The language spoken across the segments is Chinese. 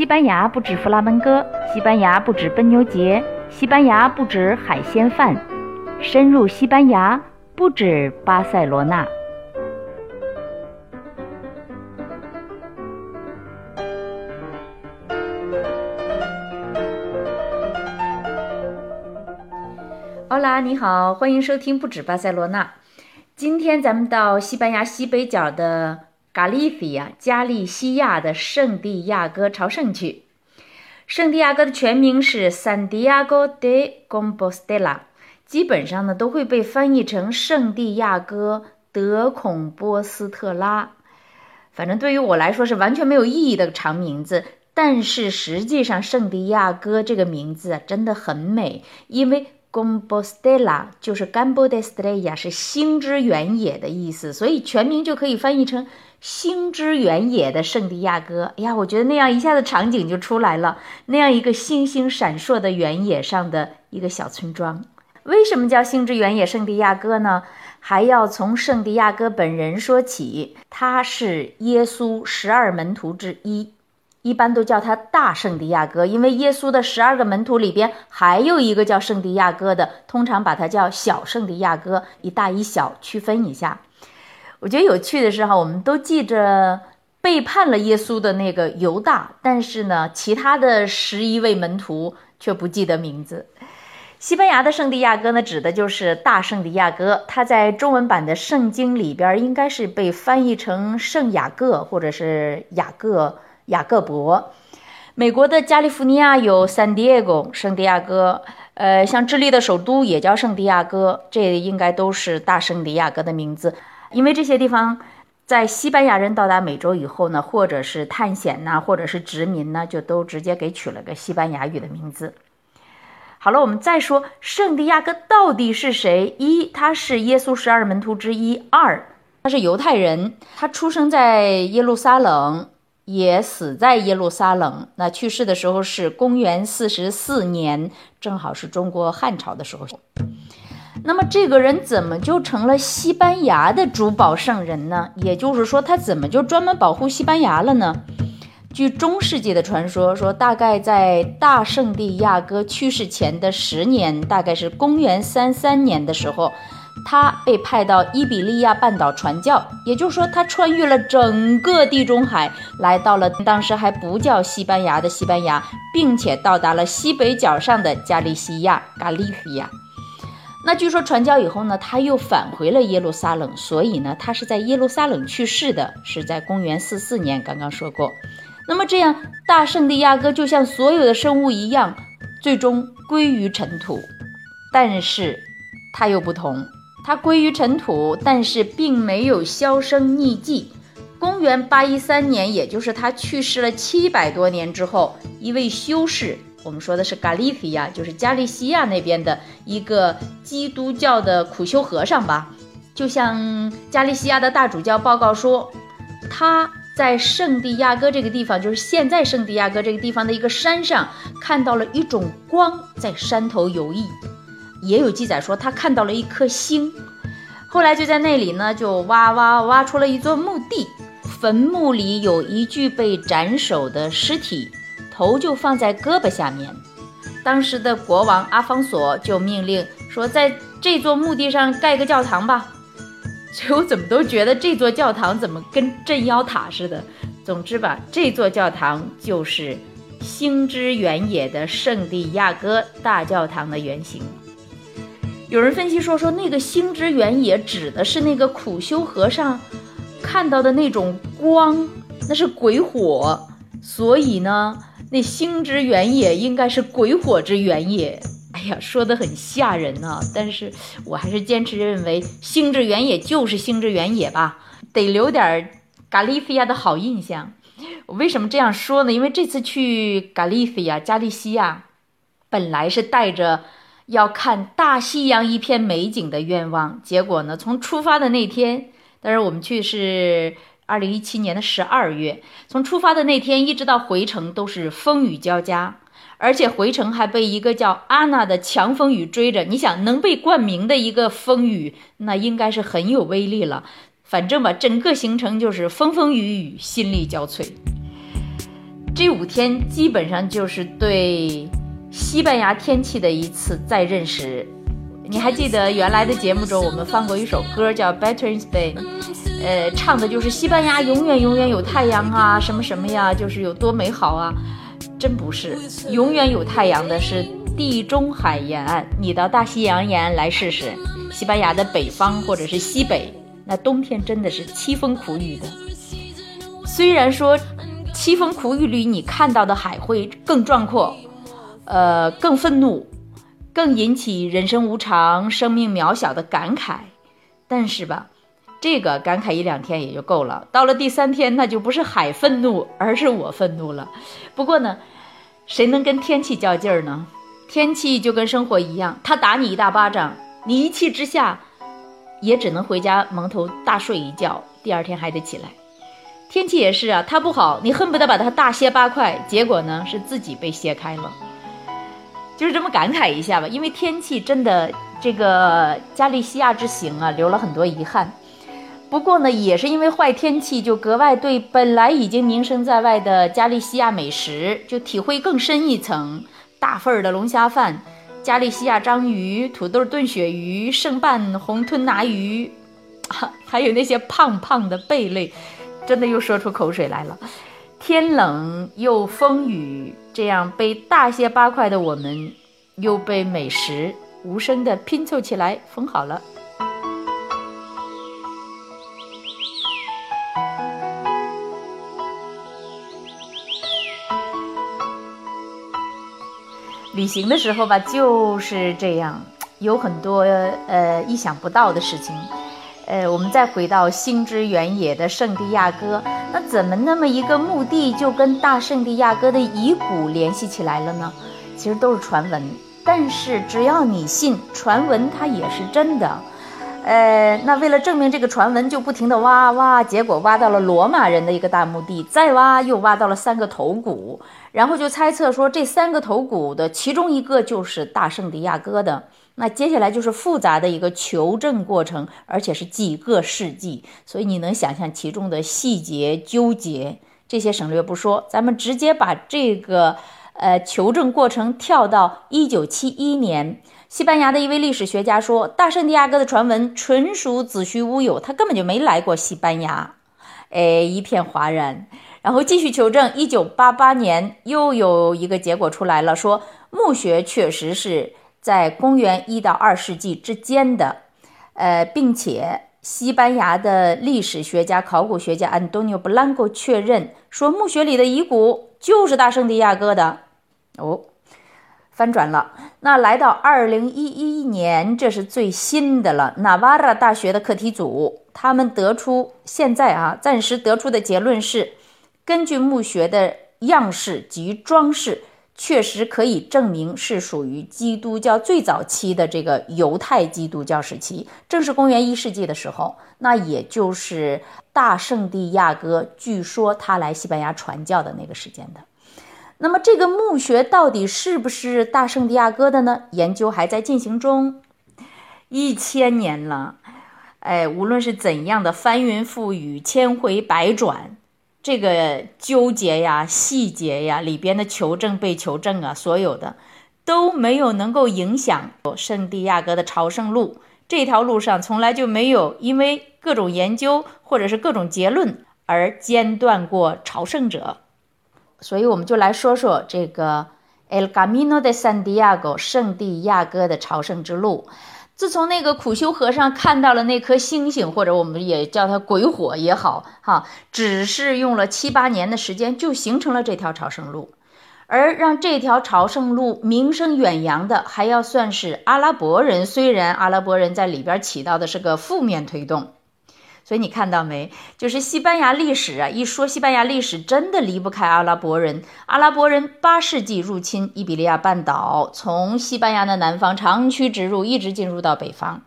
西班牙不止弗拉门戈，西班牙不止奔牛节，西班牙不止海鲜饭，深入西班牙不止巴塞罗那。欧拉，你好，欢迎收听不止巴塞罗那。今天咱们到西班牙西北角的。加利西亚，加利西亚的圣地亚哥朝圣去。圣地亚哥的全名是 San Diego de Compostela，基本上呢都会被翻译成圣地亚哥德孔波斯特拉。反正对于我来说是完全没有意义的长名字，但是实际上圣地亚哥这个名字真的很美，因为 Compostela 就是 Gambo de Estrella，是星之原野的意思，所以全名就可以翻译成。星之原野的圣地亚哥，哎呀，我觉得那样一下子场景就出来了，那样一个星星闪烁的原野上的一个小村庄。为什么叫星之原野圣地亚哥呢？还要从圣地亚哥本人说起，他是耶稣十二门徒之一，一般都叫他大圣地亚哥，因为耶稣的十二个门徒里边还有一个叫圣地亚哥的，通常把他叫小圣地亚哥，一大一小区分一下。我觉得有趣的是哈，我们都记着背叛了耶稣的那个犹大，但是呢，其他的十一位门徒却不记得名字。西班牙的圣地亚哥呢，指的就是大圣地亚哥，他在中文版的圣经里边应该是被翻译成圣雅各或者是雅各雅各伯。美国的加利福尼亚有 San Diego 圣地亚哥，呃，像智利的首都也叫圣地亚哥，这应该都是大圣地亚哥的名字。因为这些地方，在西班牙人到达美洲以后呢，或者是探险呐，或者是殖民呢，就都直接给取了个西班牙语的名字。好了，我们再说圣地亚哥到底是谁？一，他是耶稣十二门徒之一；二，他是犹太人，他出生在耶路撒冷，也死在耶路撒冷。那去世的时候是公元四十四年，正好是中国汉朝的时候。那么这个人怎么就成了西班牙的珠宝圣人呢？也就是说，他怎么就专门保护西班牙了呢？据中世纪的传说，说大概在大圣地亚哥去世前的十年，大概是公元三三年的时候，他被派到伊比利亚半岛传教。也就是说，他穿越了整个地中海，来到了当时还不叫西班牙的西班牙，并且到达了西北角上的加利西亚（加利西亚）。那据说传教以后呢，他又返回了耶路撒冷，所以呢，他是在耶路撒冷去世的，是在公元四四年。刚刚说过，那么这样大圣地亚哥就像所有的生物一样，最终归于尘土。但是他又不同，他归于尘土，但是并没有销声匿迹。公元八一三年，也就是他去世了七百多年之后，一位修士。我们说的是加利西亚，就是加利西亚那边的一个基督教的苦修和尚吧。就像加利西亚的大主教报告说，他在圣地亚哥这个地方，就是现在圣地亚哥这个地方的一个山上，看到了一种光在山头游弋。也有记载说他看到了一颗星。后来就在那里呢，就挖挖挖出了一座墓地，坟墓里有一具被斩首的尸体。头就放在胳膊下面，当时的国王阿方索就命令说，在这座墓地上盖个教堂吧。所以我怎么都觉得这座教堂怎么跟镇妖塔似的。总之吧，这座教堂就是星之原野的圣地亚哥大教堂的原型。有人分析说，说那个星之原野指的是那个苦修和尚看到的那种光，那是鬼火，所以呢。那星之原野应该是鬼火之原野，哎呀，说的很吓人呐！但是我还是坚持认为星之原野就是星之原野吧，得留点加利西亚的好印象。我为什么这样说呢？因为这次去加利西亚加利西亚，本来是带着要看大西洋一片美景的愿望，结果呢，从出发的那天，但是我们去是。二零一七年的十二月，从出发的那天一直到回程都是风雨交加，而且回程还被一个叫阿娜的强风雨追着。你想，能被冠名的一个风雨，那应该是很有威力了。反正吧，整个行程就是风风雨雨，心力交瘁。这五天基本上就是对西班牙天气的一次再认识。你还记得原来的节目中我们放过一首歌叫《Better in Spain》，呃，唱的就是西班牙永远永远有太阳啊，什么什么呀，就是有多美好啊。真不是，永远有太阳的是地中海沿岸。你到大西洋沿岸来试试，西班牙的北方或者是西北，那冬天真的是凄风苦雨的。虽然说凄风苦雨里你看到的海会更壮阔，呃，更愤怒，更引起人生无常、生命渺小的感慨，但是吧，这个感慨一两天也就够了。到了第三天，那就不是海愤怒，而是我愤怒了。不过呢。谁能跟天气较劲儿呢？天气就跟生活一样，他打你一大巴掌，你一气之下，也只能回家蒙头大睡一觉，第二天还得起来。天气也是啊，他不好，你恨不得把他大卸八块，结果呢是自己被卸开了。就是这么感慨一下吧，因为天气真的这个加利西亚之行啊，留了很多遗憾。不过呢，也是因为坏天气，就格外对本来已经名声在外的加利西亚美食就体会更深一层。大份儿的龙虾饭、加利西亚章鱼、土豆炖鳕鱼、圣拌红吞拿鱼，还有那些胖胖的贝类，真的又说出口水来了。天冷又风雨，这样被大卸八块的我们，又被美食无声的拼凑起来缝好了。旅行的时候吧，就是这样，有很多呃意想不到的事情。呃，我们再回到星之原野的圣地亚哥，那怎么那么一个墓地就跟大圣地亚哥的遗骨联系起来了呢？其实都是传闻，但是只要你信，传闻它也是真的。呃，那为了证明这个传闻，就不停地挖挖，结果挖到了罗马人的一个大墓地，再挖又挖到了三个头骨，然后就猜测说这三个头骨的其中一个就是大圣地亚哥的。那接下来就是复杂的一个求证过程，而且是几个世纪，所以你能想象其中的细节纠结。这些省略不说，咱们直接把这个呃求证过程跳到一九七一年。西班牙的一位历史学家说：“大圣地亚哥的传闻纯属子虚乌有，他根本就没来过西班牙。”哎，一片哗然。然后继续求证，一九八八年又有一个结果出来了，说墓穴确实是在公元一到二世纪之间的。呃，并且西班牙的历史学家、考古学家安东尼奥·布兰科确认说，墓穴里的遗骨就是大圣地亚哥的。哦。翻转了，那来到二零一一年，这是最新的了。纳瓦拉大学的课题组，他们得出现在啊，暂时得出的结论是，根据墓穴的样式及装饰，确实可以证明是属于基督教最早期的这个犹太基督教时期，正是公元一世纪的时候，那也就是大圣地亚哥，据说他来西班牙传教的那个时间的。那么这个墓穴到底是不是大圣地亚哥的呢？研究还在进行中，一千年了，哎，无论是怎样的翻云覆雨、千回百转，这个纠结呀、细节呀、里边的求证被求证啊，所有的都没有能够影响圣地亚哥的朝圣路。这条路上从来就没有因为各种研究或者是各种结论而间断过朝圣者。所以我们就来说说这个 El Camino de Santiago 圣地亚哥的朝圣之路。自从那个苦修和尚看到了那颗星星，或者我们也叫它鬼火也好，哈，只是用了七八年的时间就形成了这条朝圣路。而让这条朝圣路名声远扬的，还要算是阿拉伯人。虽然阿拉伯人在里边起到的是个负面推动。所以你看到没？就是西班牙历史啊，一说西班牙历史，真的离不开阿拉伯人。阿拉伯人八世纪入侵伊比利亚半岛，从西班牙的南方长驱直入，一直进入到北方。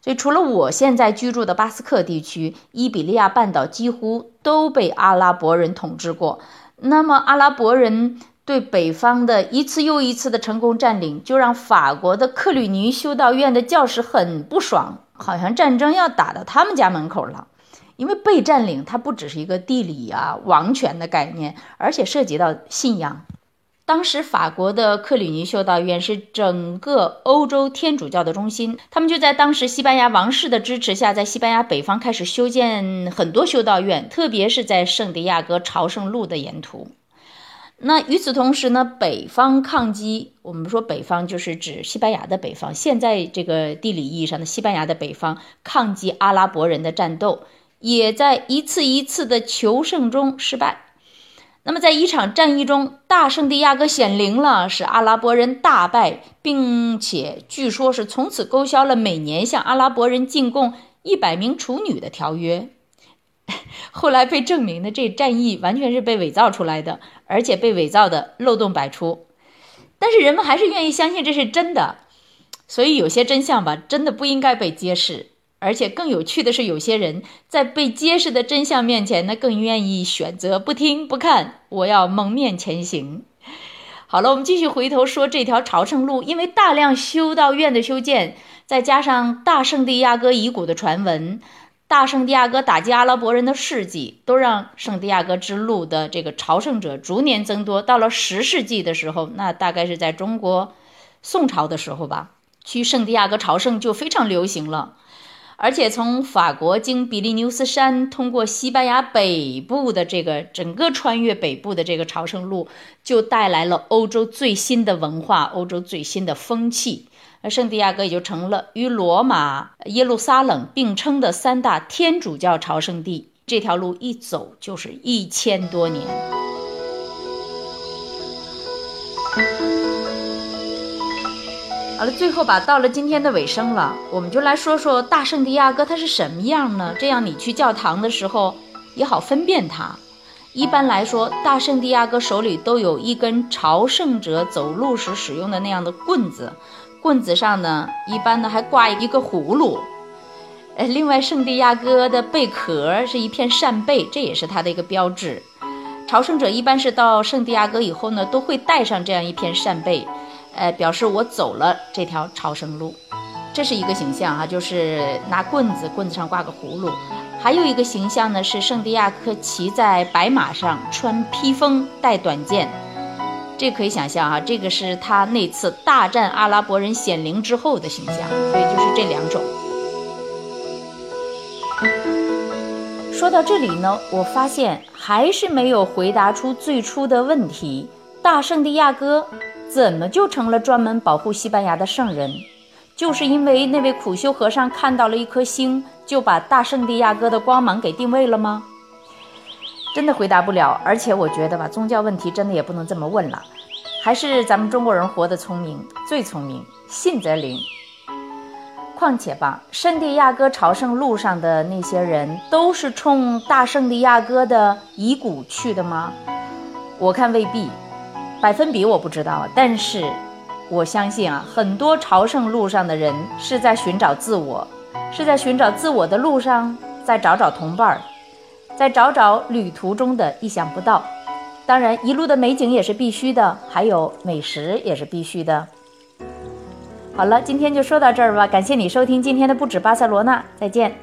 所以除了我现在居住的巴斯克地区，伊比利亚半岛几乎都被阿拉伯人统治过。那么阿拉伯人对北方的一次又一次的成功占领，就让法国的克吕尼修道院的教士很不爽。好像战争要打到他们家门口了，因为被占领它不只是一个地理啊王权的概念，而且涉及到信仰。当时法国的克里尼修道院是整个欧洲天主教的中心，他们就在当时西班牙王室的支持下，在西班牙北方开始修建很多修道院，特别是在圣地亚哥朝圣路的沿途。那与此同时呢，北方抗击，我们说北方就是指西班牙的北方，现在这个地理意义上的西班牙的北方抗击阿拉伯人的战斗，也在一次一次的求胜中失败。那么，在一场战役中，大圣地亚哥显灵了，使阿拉伯人大败，并且据说是从此勾销了每年向阿拉伯人进贡一百名处女的条约。后来被证明的这战役完全是被伪造出来的，而且被伪造的漏洞百出。但是人们还是愿意相信这是真的，所以有些真相吧，真的不应该被揭示。而且更有趣的是，有些人在被揭示的真相面前，那更愿意选择不听不看。我要蒙面前行。好了，我们继续回头说这条朝圣路，因为大量修道院的修建，再加上大圣地亚哥遗骨的传闻，大圣地亚哥打击阿拉伯人的事迹，都让圣地亚哥之路的这个朝圣者逐年增多。到了十世纪的时候，那大概是在中国宋朝的时候吧，去圣地亚哥朝圣就非常流行了。而且从法国经比利牛斯山，通过西班牙北部的这个整个穿越北部的这个朝圣路，就带来了欧洲最新的文化、欧洲最新的风气。那圣地亚哥也就成了与罗马、耶路撒冷并称的三大天主教朝圣地。这条路一走就是一千多年。好了，最后吧，到了今天的尾声了，我们就来说说大圣地亚哥他是什么样呢？这样你去教堂的时候也好分辨他。一般来说，大圣地亚哥手里都有一根朝圣者走路时使用的那样的棍子，棍子上呢，一般呢还挂一个葫芦。呃，另外，圣地亚哥的贝壳是一片扇贝，这也是他的一个标志。朝圣者一般是到圣地亚哥以后呢，都会带上这样一片扇贝。呃，表示我走了这条朝圣路，这是一个形象哈，就是拿棍子，棍子上挂个葫芦。还有一个形象呢，是圣地亚哥骑在白马上，穿披风，带短剑。这可以想象啊，这个是他那次大战阿拉伯人显灵之后的形象。所以就是这两种。说到这里呢，我发现还是没有回答出最初的问题：大圣地亚哥。怎么就成了专门保护西班牙的圣人？就是因为那位苦修和尚看到了一颗星，就把大圣地亚哥的光芒给定位了吗？真的回答不了。而且我觉得吧，宗教问题真的也不能这么问了。还是咱们中国人活得聪明，最聪明，信则灵。况且吧，圣地亚哥朝圣路上的那些人都是冲大圣地亚哥的遗骨去的吗？我看未必。百分比我不知道，但是我相信啊，很多朝圣路上的人是在寻找自我，是在寻找自我的路上，再找找同伴儿，再找找旅途中的意想不到。当然，一路的美景也是必须的，还有美食也是必须的。好了，今天就说到这儿吧，感谢你收听今天的不止巴塞罗那，再见。